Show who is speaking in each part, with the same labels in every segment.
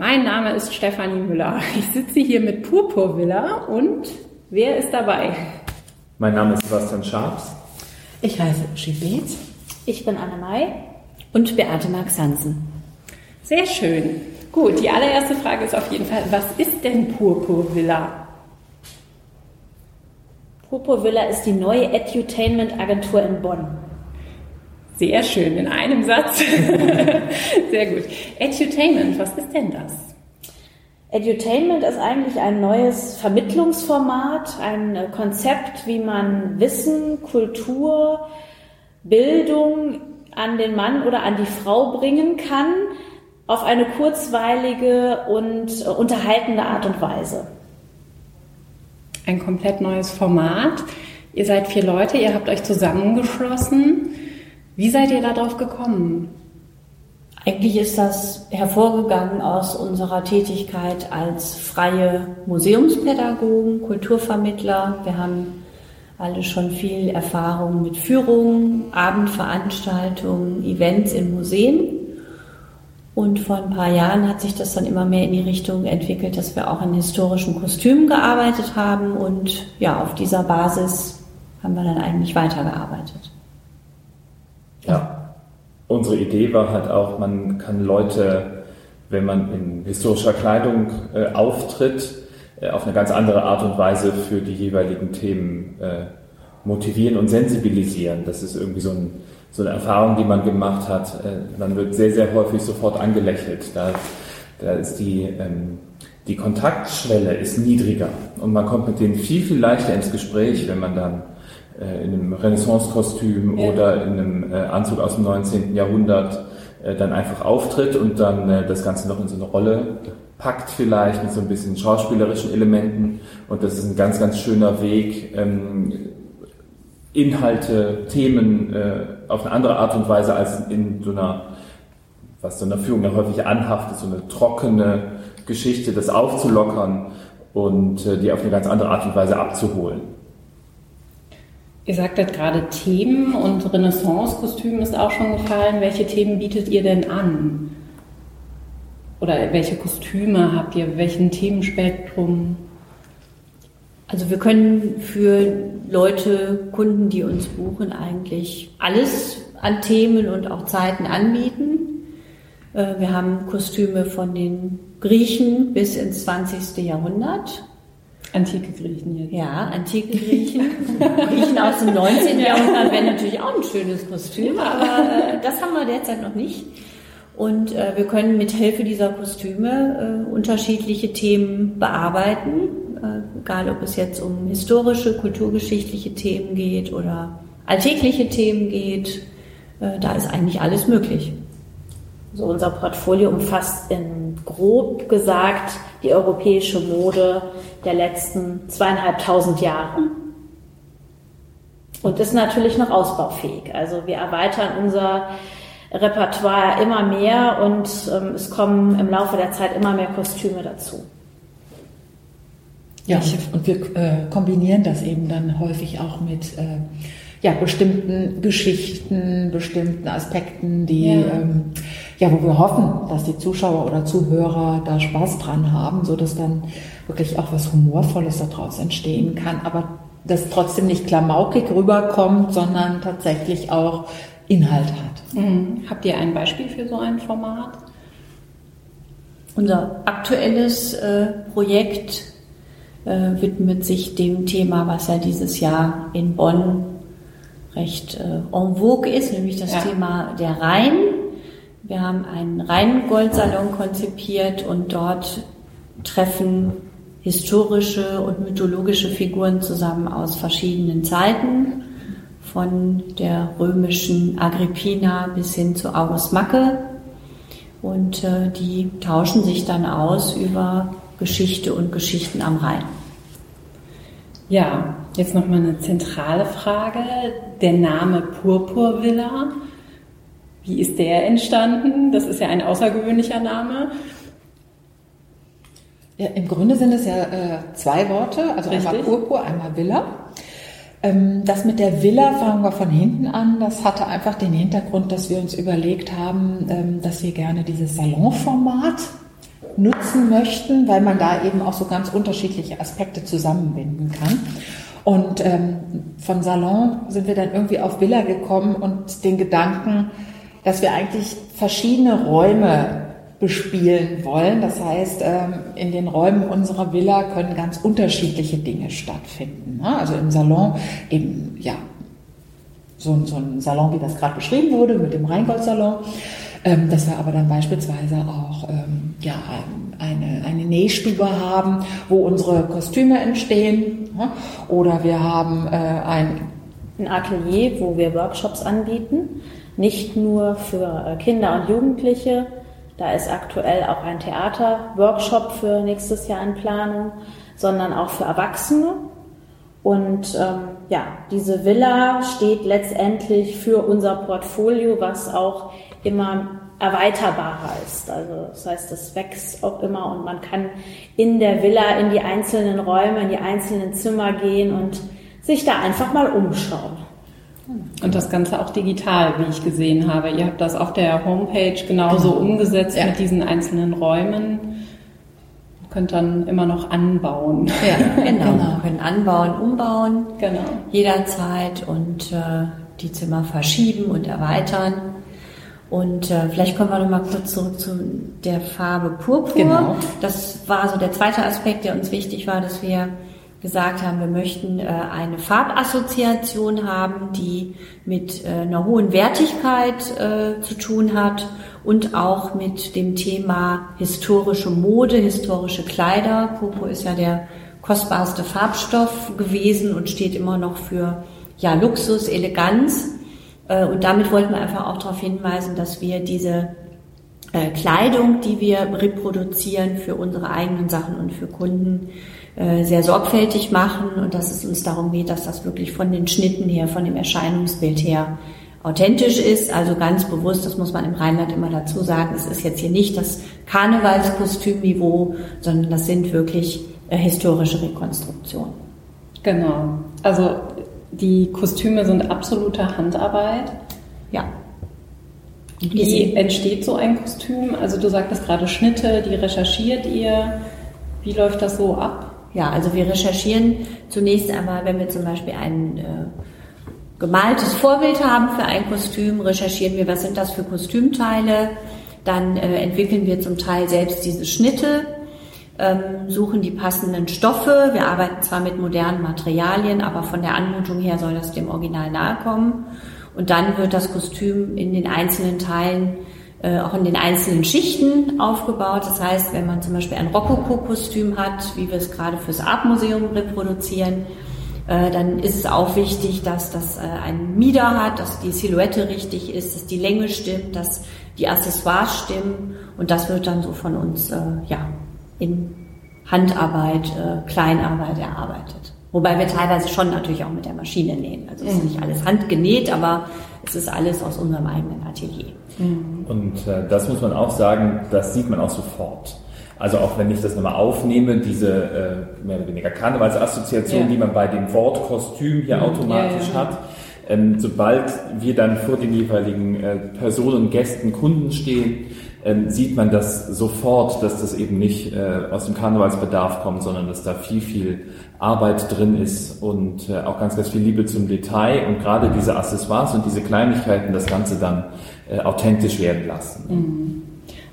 Speaker 1: Mein Name ist Stefanie Müller. Ich sitze hier mit Purpurvilla und wer ist dabei?
Speaker 2: Mein Name ist Sebastian Scharps.
Speaker 3: Ich heiße Schibetz.
Speaker 4: Ich bin Anne May und Beate Marx Hansen.
Speaker 1: Sehr schön. Gut, die allererste Frage ist auf jeden Fall, was ist denn Purpurvilla?
Speaker 4: Purpurvilla ist die neue Edutainment-Agentur in Bonn.
Speaker 1: Sehr schön, in einem Satz. Sehr gut. Edutainment, was ist denn das?
Speaker 4: Edutainment ist eigentlich ein neues Vermittlungsformat, ein Konzept, wie man Wissen, Kultur, Bildung an den Mann oder an die Frau bringen kann, auf eine kurzweilige und unterhaltende Art und Weise.
Speaker 1: Ein komplett neues Format. Ihr seid vier Leute, ihr habt euch zusammengeschlossen. Wie seid ihr darauf gekommen?
Speaker 4: Eigentlich ist das hervorgegangen aus unserer Tätigkeit als freie Museumspädagogen, Kulturvermittler. Wir haben alle schon viel Erfahrung mit Führungen, Abendveranstaltungen, Events in Museen. Und vor ein paar Jahren hat sich das dann immer mehr in die Richtung entwickelt, dass wir auch in historischen Kostümen gearbeitet haben. Und ja, auf dieser Basis haben wir dann eigentlich weitergearbeitet.
Speaker 2: Ja, unsere Idee war halt auch, man kann Leute, wenn man in historischer Kleidung äh, auftritt, äh, auf eine ganz andere Art und Weise für die jeweiligen Themen äh, motivieren und sensibilisieren. Das ist irgendwie so, ein, so, eine Erfahrung, die man gemacht hat. Äh, man wird sehr, sehr häufig sofort angelächelt. Da, da ist die, ähm, die Kontaktschwelle ist niedriger und man kommt mit denen viel, viel leichter ins Gespräch, wenn man dann äh, in einem Renaissance-Kostüm ja. oder in einem äh, Anzug aus dem 19. Jahrhundert äh, dann einfach auftritt und dann das Ganze noch in so eine Rolle packt vielleicht mit so ein bisschen schauspielerischen Elementen und das ist ein ganz, ganz schöner Weg, ähm, Inhalte, Themen auf eine andere Art und Weise als in so einer, was so einer Führung ja häufig anhaftet, so eine trockene Geschichte, das aufzulockern und die auf eine ganz andere Art und Weise abzuholen.
Speaker 1: Ihr sagtet gerade Themen und Renaissance-Kostüm ist auch schon gefallen. Welche Themen bietet ihr denn an? Oder welche Kostüme habt ihr? Welchen Themenspektrum?
Speaker 4: Also wir können für Leute, Kunden, die uns buchen, eigentlich alles an Themen und auch Zeiten anbieten. Äh, wir haben Kostüme von den Griechen bis ins 20. Jahrhundert.
Speaker 1: Antike Griechen jetzt.
Speaker 4: Ja, antike Griechen. Griechen aus dem 19. Jahrhundert wäre natürlich auch ein schönes Kostüm, aber äh, das haben wir derzeit noch nicht. Und äh, wir können mit Hilfe dieser Kostüme äh, unterschiedliche Themen bearbeiten, äh, egal ob es jetzt um historische, kulturgeschichtliche Themen geht oder alltägliche Themen geht. Äh, da ist eigentlich alles möglich. So unser Portfolio umfasst in grob gesagt die europäische Mode der letzten zweieinhalbtausend Jahre. Und ist natürlich noch ausbaufähig. Also wir erweitern unser Repertoire immer mehr und ähm, es kommen im Laufe der Zeit immer mehr Kostüme dazu.
Speaker 3: Ja, und wir äh, kombinieren das eben dann häufig auch mit äh, ja, bestimmten Geschichten, bestimmten Aspekten, die, ja. Ähm, ja, wo wir hoffen, dass die Zuschauer oder Zuhörer da Spaß dran haben, so dass dann wirklich auch was Humorvolles daraus entstehen kann, aber das trotzdem nicht klamaukig rüberkommt, sondern tatsächlich auch Inhalt hat.
Speaker 1: Mhm. Habt ihr ein Beispiel für so ein Format?
Speaker 4: Unser aktuelles äh, Projekt äh, widmet sich dem Thema, was ja dieses Jahr in Bonn recht äh, en vogue ist, nämlich das ja. Thema der Rhein. Wir haben einen Rheingoldsalon konzipiert und dort treffen historische und mythologische Figuren zusammen aus verschiedenen Zeiten, von der römischen Agrippina bis hin zu August Macke. Und äh, die tauschen sich dann aus über Geschichte und Geschichten am Rhein.
Speaker 1: Ja, jetzt noch mal eine zentrale Frage. Der Name Purpurvilla, wie ist der entstanden? Das ist ja ein außergewöhnlicher Name.
Speaker 3: Ja, Im Grunde sind es ja äh, zwei Worte, also Richtig. einmal Purpur, einmal Villa. Ähm, das mit der Villa fangen wir von hinten an. Das hatte einfach den Hintergrund, dass wir uns überlegt haben, ähm, dass wir gerne dieses Salonformat nutzen möchten, weil man da eben auch so ganz unterschiedliche Aspekte zusammenbinden kann. Und ähm, von Salon sind wir dann irgendwie auf Villa gekommen und den Gedanken, dass wir eigentlich verschiedene Räume bespielen wollen. Das heißt, ähm, in den Räumen unserer Villa können ganz unterschiedliche Dinge stattfinden. Ne? Also im Salon eben, ja, so, so ein Salon, wie das gerade beschrieben wurde, mit dem Rheingold-Salon. Ähm, dass wir aber dann beispielsweise auch ähm, ja, eine, eine Nähstube haben, wo unsere Kostüme entstehen. Ne? Oder wir haben äh, ein,
Speaker 4: ein Atelier, wo wir Workshops anbieten, nicht nur für äh, Kinder und Jugendliche, da ist aktuell auch ein Theaterworkshop für nächstes Jahr in Planung, sondern auch für Erwachsene. Und ähm, ja, diese Villa steht letztendlich für unser Portfolio, was auch immer erweiterbarer ist. Also das heißt, es wächst auch immer und man kann in der Villa in die einzelnen Räume, in die einzelnen Zimmer gehen und sich da einfach mal umschauen.
Speaker 1: Und das Ganze auch digital, wie ich gesehen habe. Ihr habt das auf der Homepage genauso genau. umgesetzt ja. mit diesen einzelnen Räumen. Könnt dann immer noch anbauen.
Speaker 4: Ja, genau. genau. Können anbauen, umbauen. Genau. Jederzeit und äh, die Zimmer verschieben und erweitern. Und äh, vielleicht kommen wir noch mal kurz zurück zu der Farbe Purpur. Genau. Das war so der zweite Aspekt, der uns wichtig war, dass wir gesagt haben, wir möchten äh, eine Farbassoziation haben, die mit äh, einer hohen Wertigkeit äh, zu tun hat und auch mit dem Thema historische Mode, historische Kleider. Popo ist ja der kostbarste Farbstoff gewesen und steht immer noch für ja, Luxus, Eleganz. Und damit wollten wir einfach auch darauf hinweisen, dass wir diese Kleidung, die wir reproduzieren für unsere eigenen Sachen und für Kunden, sehr sorgfältig machen und dass es uns darum geht, dass das wirklich von den Schnitten her, von dem Erscheinungsbild her authentisch ist. Also ganz bewusst, das muss man im Rheinland immer dazu sagen, es ist jetzt hier nicht das Karnevalskostümniveau, sondern das sind wirklich äh, historische Rekonstruktionen.
Speaker 1: Genau. Also die Kostüme sind absolute Handarbeit.
Speaker 4: Ja.
Speaker 1: Wie entsteht so ein Kostüm? Also du sagtest gerade Schnitte, die recherchiert ihr. Wie läuft das so ab?
Speaker 4: Ja, also wir recherchieren zunächst einmal, wenn wir zum Beispiel ein äh, gemaltes Vorbild haben für ein Kostüm, recherchieren wir, was sind das für Kostümteile. Dann äh, entwickeln wir zum Teil selbst diese Schnitte, ähm, suchen die passenden Stoffe. Wir arbeiten zwar mit modernen Materialien, aber von der Anmutung her soll das dem Original nahe kommen. Und dann wird das Kostüm in den einzelnen Teilen äh, auch in den einzelnen Schichten aufgebaut. Das heißt, wenn man zum Beispiel ein Rokoko-Kostüm hat, wie wir es gerade fürs Art-Museum reproduzieren, äh, dann ist es auch wichtig, dass das äh, ein Mieder hat, dass die Silhouette richtig ist, dass die Länge stimmt, dass die Accessoires stimmen und das wird dann so von uns ja in Handarbeit, Kleinarbeit erarbeitet. Wobei wir teilweise schon natürlich auch mit der Maschine nähen. Also es ist nicht alles handgenäht, aber es ist alles aus unserem eigenen Atelier.
Speaker 2: Mhm. Und äh, das muss man auch sagen, das sieht man auch sofort. Also auch wenn ich das nochmal aufnehme, diese äh, mehr oder weniger Karnevalsassoziation, ja. die man bei dem Wort Kostüm hier mhm. automatisch ja, ja, hat, ähm, sobald wir dann vor den jeweiligen äh, Personen, Gästen, Kunden stehen, ähm, sieht man das sofort, dass das eben nicht äh, aus dem Karnevalsbedarf kommt, sondern dass da viel, viel Arbeit drin ist und äh, auch ganz, ganz viel Liebe zum Detail und gerade diese Accessoires und diese Kleinigkeiten das Ganze dann äh, authentisch werden lassen.
Speaker 1: Mhm.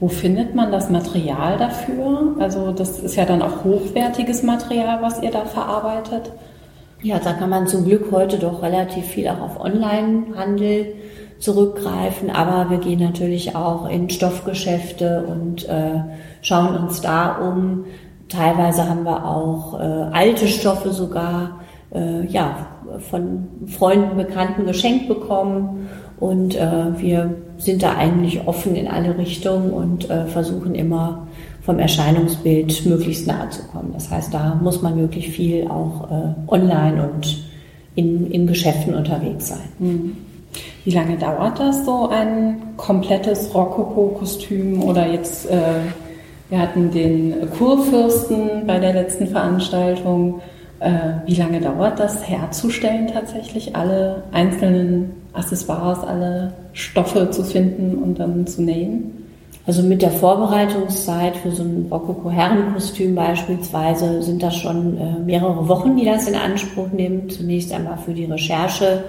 Speaker 1: Wo findet man das Material dafür? Also das ist ja dann auch hochwertiges Material, was ihr da verarbeitet.
Speaker 4: Ja, da kann man zum Glück heute doch relativ viel auch auf Onlinehandel zurückgreifen, aber wir gehen natürlich auch in Stoffgeschäfte und äh, schauen uns da um. Teilweise haben wir auch äh, alte Stoffe sogar äh, ja, von Freunden, Bekannten geschenkt bekommen und äh, wir sind da eigentlich offen in alle Richtungen und äh, versuchen immer vom Erscheinungsbild möglichst nahe zu kommen. Das heißt, da muss man wirklich viel auch äh, online und in, in Geschäften unterwegs sein. Mhm.
Speaker 1: Wie lange dauert das so ein komplettes Rokoko-Kostüm oder jetzt, äh, wir hatten den Kurfürsten bei der letzten Veranstaltung. Äh, wie lange dauert das herzustellen tatsächlich, alle einzelnen Accessoires, alle Stoffe zu finden und dann zu nähen?
Speaker 4: Also mit der Vorbereitungszeit für so ein Rokoko-Herrenkostüm beispielsweise sind das schon äh, mehrere Wochen, die das in Anspruch nimmt. Zunächst einmal für die Recherche,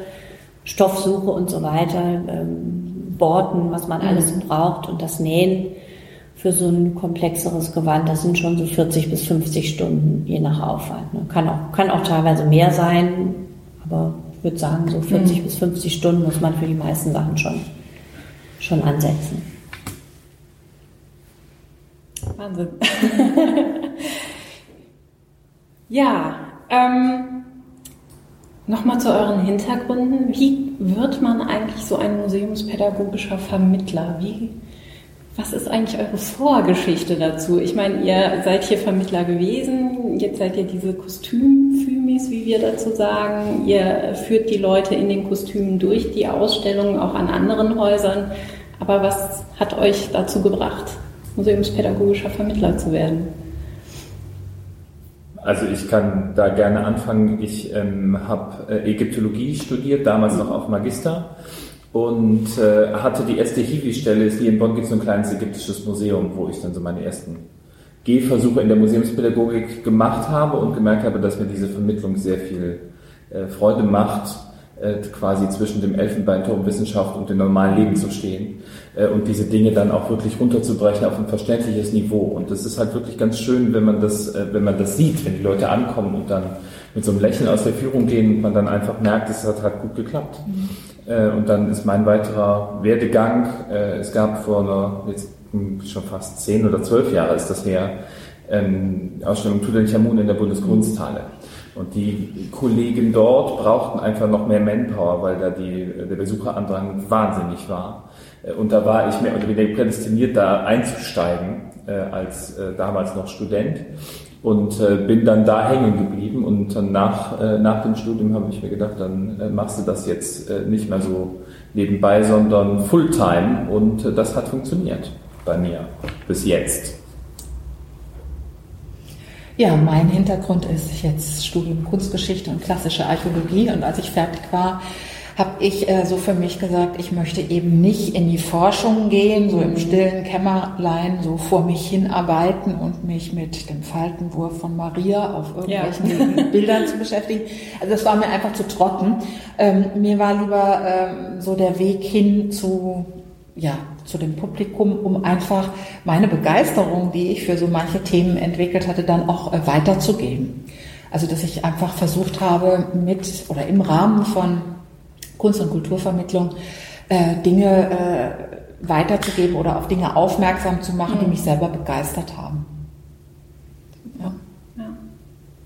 Speaker 4: Stoffsuche und so weiter, ähm, Borten, was man alles mhm. braucht und das Nähen für so ein komplexeres Gewand. Das sind schon so 40 bis 50 Stunden, je nach Aufwand. Ne? Kann auch, kann auch teilweise mehr sein, aber ich würde sagen, so 40 mhm. bis 50 Stunden muss man für die meisten Sachen schon, schon ansetzen.
Speaker 1: Wahnsinn. ja, ähm, nochmal zu euren Hintergründen. Wie wird man eigentlich so ein museumspädagogischer Vermittler? Wie, was ist eigentlich eure Vorgeschichte dazu? Ich meine, ihr seid hier Vermittler gewesen, jetzt seid ihr diese Kostümfümis, wie wir dazu sagen. Ihr führt die Leute in den Kostümen durch die Ausstellungen, auch an anderen Häusern. Aber was hat euch dazu gebracht? museumspädagogischer Vermittler zu werden?
Speaker 2: Also ich kann da gerne anfangen. Ich ähm, habe äh, Ägyptologie studiert, damals noch auf Magister und äh, hatte die erste Hiwi-Stelle. Hier in Bonn gibt es so ein kleines ägyptisches Museum, wo ich dann so meine ersten Gehversuche in der Museumspädagogik gemacht habe und gemerkt habe, dass mir diese Vermittlung sehr viel äh, Freude macht äh, quasi zwischen dem Elfenbeinturm Wissenschaft und dem normalen Leben zu stehen und diese Dinge dann auch wirklich runterzubrechen auf ein verständliches Niveau. Und das ist halt wirklich ganz schön, wenn man das, äh, wenn man das sieht, wenn die Leute ankommen und dann mit so einem Lächeln aus der Führung gehen und man dann einfach merkt, es hat halt gut geklappt. Mhm. Und dann ist mein weiterer Werdegang, es gab vor einer, jetzt schon fast zehn oder zwölf Jahre ist das her, ähm, Ausstellung Tutanchamun in der Bundeskunsthalle. Und die Kollegen dort brauchten einfach noch mehr Manpower, weil da die, der Besucherandrang wahnsinnig war. Äh, und da war ich mehr oder weniger prädestiniert, da einzusteigen, äh, als äh, damals noch Student. Und bin dann da hängen geblieben. Und dann nach, nach dem Studium habe ich mir gedacht, dann machst du das jetzt nicht mehr so nebenbei, sondern Fulltime. Und das hat funktioniert bei mir bis jetzt.
Speaker 3: Ja, mein Hintergrund ist jetzt Studium Kunstgeschichte und klassische Archäologie. Und als ich fertig war, habe ich äh, so für mich gesagt, ich möchte eben nicht in die Forschung gehen, so im stillen Kämmerlein, so vor mich hinarbeiten und mich mit dem Faltenwurf von Maria auf irgendwelchen ja. Bildern zu beschäftigen. Also das war mir einfach zu trocken. Ähm, mir war lieber ähm, so der Weg hin zu ja, zu dem Publikum, um einfach meine Begeisterung, die ich für so manche Themen entwickelt hatte, dann auch äh, weiterzugeben. Also dass ich einfach versucht habe, mit oder im Rahmen von Kunst- und Kulturvermittlung äh, Dinge äh, weiterzugeben oder auf Dinge aufmerksam zu machen, mhm. die mich selber begeistert haben.
Speaker 4: Ja, ja.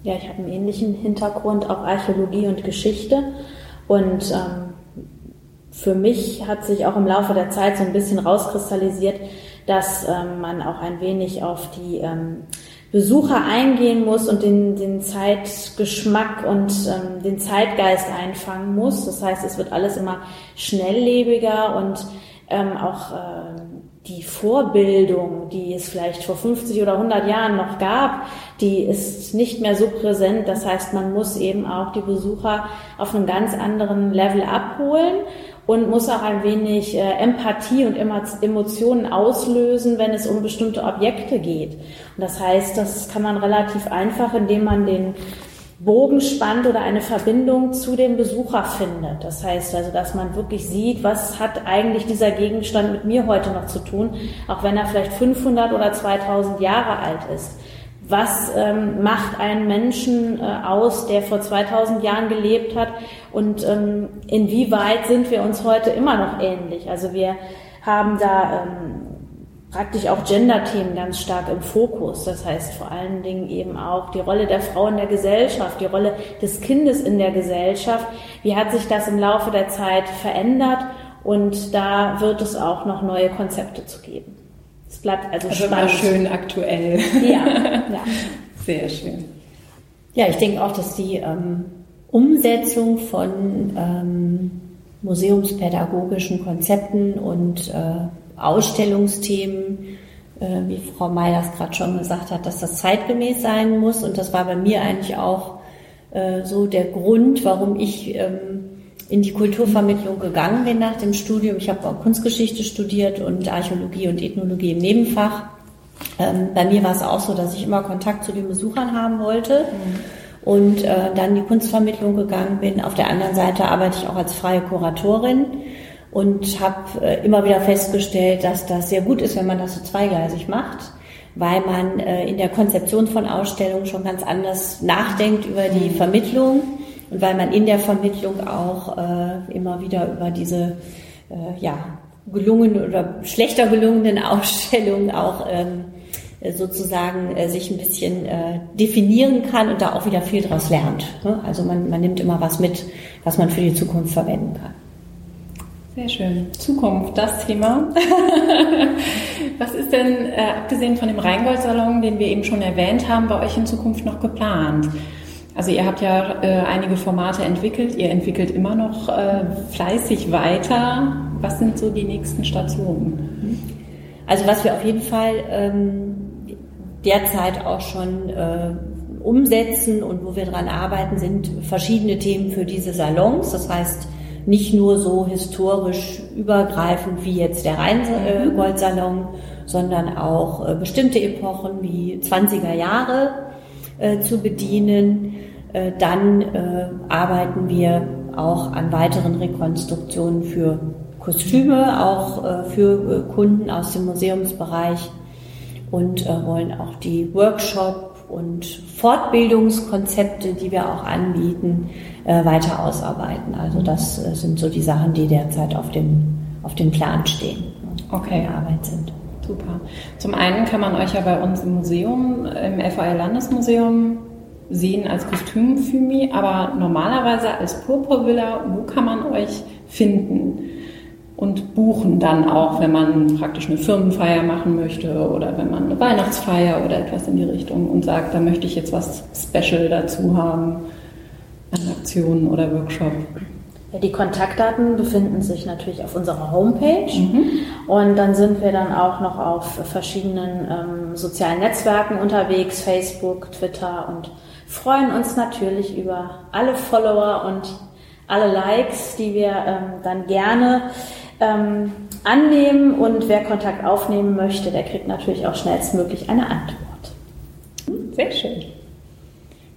Speaker 4: ja ich habe einen ähnlichen Hintergrund, auch Archäologie und Geschichte. Und ähm, für mich hat sich auch im Laufe der Zeit so ein bisschen rauskristallisiert, dass ähm, man auch ein wenig auf die ähm, Besucher eingehen muss und den, den Zeitgeschmack und ähm, den Zeitgeist einfangen muss. Das heißt, es wird alles immer schnelllebiger und ähm, auch äh, die Vorbildung, die es vielleicht vor 50 oder 100 Jahren noch gab, die ist nicht mehr so präsent. Das heißt, man muss eben auch die Besucher auf einem ganz anderen Level abholen und muss auch ein wenig äh, Empathie und Emotionen auslösen, wenn es um bestimmte Objekte geht. Und das heißt, das kann man relativ einfach, indem man den Bogen spannt oder eine Verbindung zu dem Besucher findet. Das heißt also, dass man wirklich sieht, was hat eigentlich dieser Gegenstand mit mir heute noch zu tun, auch wenn er vielleicht 500 oder 2000 Jahre alt ist was ähm, macht einen Menschen äh, aus, der vor 2000 Jahren gelebt hat und ähm, inwieweit sind wir uns heute immer noch ähnlich. Also wir haben da ähm, praktisch auch Gender-Themen ganz stark im Fokus. Das heißt vor allen Dingen eben auch die Rolle der Frau in der Gesellschaft, die Rolle des Kindes in der Gesellschaft. Wie hat sich das im Laufe der Zeit verändert? Und da wird es auch noch neue Konzepte zu geben. Es bleibt also, also spannend.
Speaker 1: schön aktuell.
Speaker 4: Ja, ja.
Speaker 1: Sehr schön.
Speaker 4: Ja, ich denke auch, dass die ähm, Umsetzung von ähm, museumspädagogischen Konzepten und äh, Ausstellungsthemen, äh, wie Frau May das gerade schon gesagt hat, dass das zeitgemäß sein muss. Und das war bei mir eigentlich auch äh, so der Grund, warum ich ähm, in die Kulturvermittlung gegangen bin nach dem Studium. Ich habe auch Kunstgeschichte studiert und Archäologie und Ethnologie im Nebenfach. Ähm, bei mir war es auch so, dass ich immer Kontakt zu den Besuchern haben wollte. Mhm und äh, dann die Kunstvermittlung gegangen bin. Auf der anderen Seite arbeite ich auch als freie Kuratorin und habe äh, immer wieder festgestellt, dass das sehr gut ist, wenn man das so zweigleisig macht, weil man äh, in der Konzeption von Ausstellungen schon ganz anders nachdenkt über die mhm. Vermittlung und weil man in der Vermittlung auch äh, immer wieder über diese äh, ja, gelungenen oder schlechter gelungenen Ausstellungen auch ähm, sozusagen äh, sich ein bisschen äh, definieren kann und da auch wieder viel draus lernt. Ne? Also man, man nimmt immer was mit, was man für die Zukunft verwenden kann.
Speaker 1: Sehr schön. Zukunft, das Thema. was ist denn, äh, abgesehen von dem Rheingold-Salon, den wir eben schon erwähnt haben, bei euch in Zukunft noch geplant? Also ihr habt ja äh, einige Formate entwickelt, ihr entwickelt immer noch äh, fleißig weiter. Was sind so die nächsten Stationen?
Speaker 4: Also was wir auf jeden Fall ähm, derzeit auch schon äh, umsetzen und wo wir dran arbeiten, sind verschiedene Themen für diese Salons. Das heißt, nicht nur so historisch übergreifend wie jetzt der Rheingoldsalon, sondern auch äh, bestimmte Epochen wie 20er Jahre äh, zu bedienen. Äh, dann äh, arbeiten wir auch an weiteren Rekonstruktionen für Kostüme, auch äh, für äh, Kunden aus dem Museumsbereich und wollen auch die Workshop und Fortbildungskonzepte, die wir auch anbieten, weiter ausarbeiten. Also das sind so die Sachen, die derzeit auf dem, auf dem Plan stehen
Speaker 1: okay. in Arbeit sind. Super. Zum einen kann man euch ja bei uns im Museum, im FAL Landesmuseum sehen als Kostümfumi, aber normalerweise als Purpurvilla, wo kann man euch finden? und buchen dann auch, wenn man praktisch eine Firmenfeier machen möchte oder wenn man eine Weihnachtsfeier oder etwas in die Richtung und sagt, da möchte ich jetzt was Special dazu haben an Aktionen oder Workshop.
Speaker 3: Ja, die Kontaktdaten befinden sich natürlich auf unserer Homepage mhm. und dann sind wir dann auch noch auf verschiedenen ähm, sozialen Netzwerken unterwegs, Facebook, Twitter und freuen uns natürlich über alle Follower und alle Likes, die wir ähm, dann gerne ähm, annehmen und wer Kontakt aufnehmen möchte, der kriegt natürlich auch schnellstmöglich eine Antwort.
Speaker 1: Sehr schön.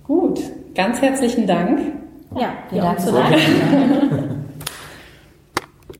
Speaker 1: Gut, ganz herzlichen Dank.
Speaker 3: Ja, vielen Dank.